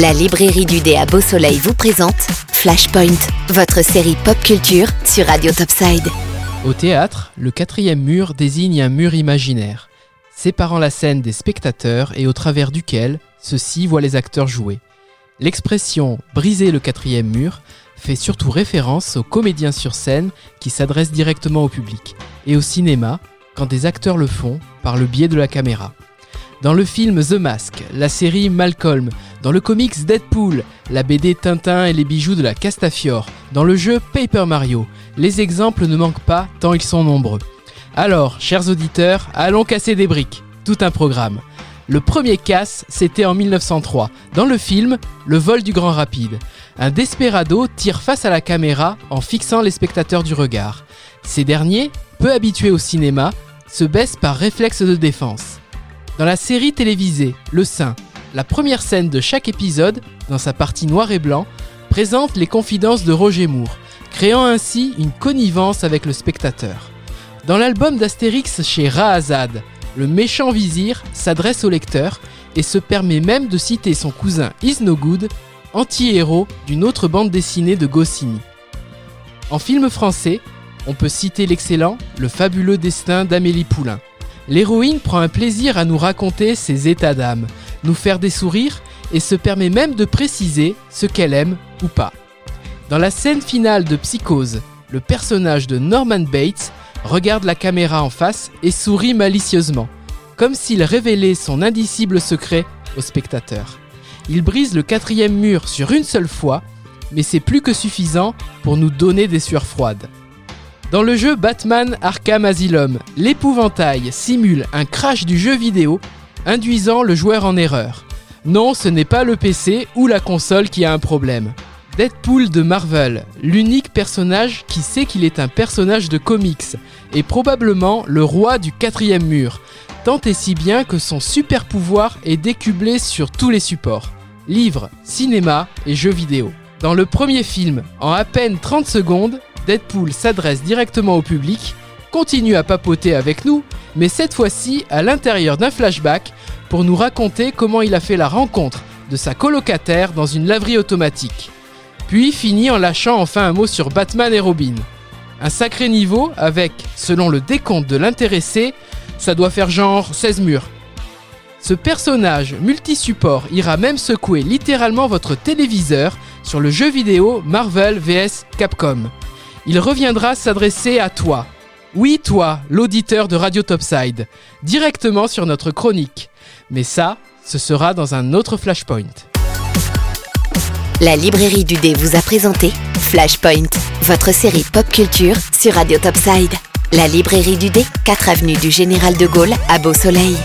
La librairie du dé à Beau Soleil vous présente Flashpoint, votre série pop culture sur Radio Topside. Au théâtre, le quatrième mur désigne un mur imaginaire, séparant la scène des spectateurs et au travers duquel ceux-ci voient les acteurs jouer. L'expression briser le quatrième mur fait surtout référence aux comédiens sur scène qui s'adressent directement au public, et au cinéma quand des acteurs le font par le biais de la caméra. Dans le film The Mask, la série Malcolm, dans le comics Deadpool, la BD Tintin et les bijoux de la Castafiore, dans le jeu Paper Mario, les exemples ne manquent pas tant ils sont nombreux. Alors, chers auditeurs, allons casser des briques. Tout un programme. Le premier casse, c'était en 1903, dans le film Le vol du Grand Rapide. Un desperado tire face à la caméra en fixant les spectateurs du regard. Ces derniers, peu habitués au cinéma, se baissent par réflexe de défense. Dans la série télévisée Le Saint, la première scène de chaque épisode, dans sa partie noir et blanc, présente les confidences de Roger Moore, créant ainsi une connivence avec le spectateur. Dans l'album d'Astérix chez Rahazad, le méchant vizir s'adresse au lecteur et se permet même de citer son cousin Is No Good, anti-héros d'une autre bande dessinée de Goscinny. En film français, on peut citer l'excellent Le fabuleux destin d'Amélie Poulain. L'héroïne prend un plaisir à nous raconter ses états d'âme, nous faire des sourires et se permet même de préciser ce qu'elle aime ou pas. Dans la scène finale de Psychose, le personnage de Norman Bates regarde la caméra en face et sourit malicieusement, comme s'il révélait son indicible secret au spectateur. Il brise le quatrième mur sur une seule fois, mais c'est plus que suffisant pour nous donner des sueurs froides. Dans le jeu Batman Arkham Asylum, l'épouvantail simule un crash du jeu vidéo, induisant le joueur en erreur. Non, ce n'est pas le PC ou la console qui a un problème. Deadpool de Marvel, l'unique personnage qui sait qu'il est un personnage de comics, est probablement le roi du quatrième mur, tant et si bien que son super pouvoir est décublé sur tous les supports livres, cinéma et jeux vidéo. Dans le premier film, en à peine 30 secondes, Deadpool s'adresse directement au public, continue à papoter avec nous, mais cette fois-ci à l'intérieur d'un flashback pour nous raconter comment il a fait la rencontre de sa colocataire dans une laverie automatique. Puis finit en lâchant enfin un mot sur Batman et Robin. Un sacré niveau avec, selon le décompte de l'intéressé, ça doit faire genre 16 murs. Ce personnage multi-support ira même secouer littéralement votre téléviseur sur le jeu vidéo Marvel vs Capcom il reviendra s'adresser à toi. Oui, toi, l'auditeur de Radio Topside, directement sur notre chronique. Mais ça, ce sera dans un autre Flashpoint. La librairie du dé vous a présenté Flashpoint, votre série pop culture sur Radio Topside. La librairie du dé, 4 avenue du Général de Gaulle à Beau Soleil.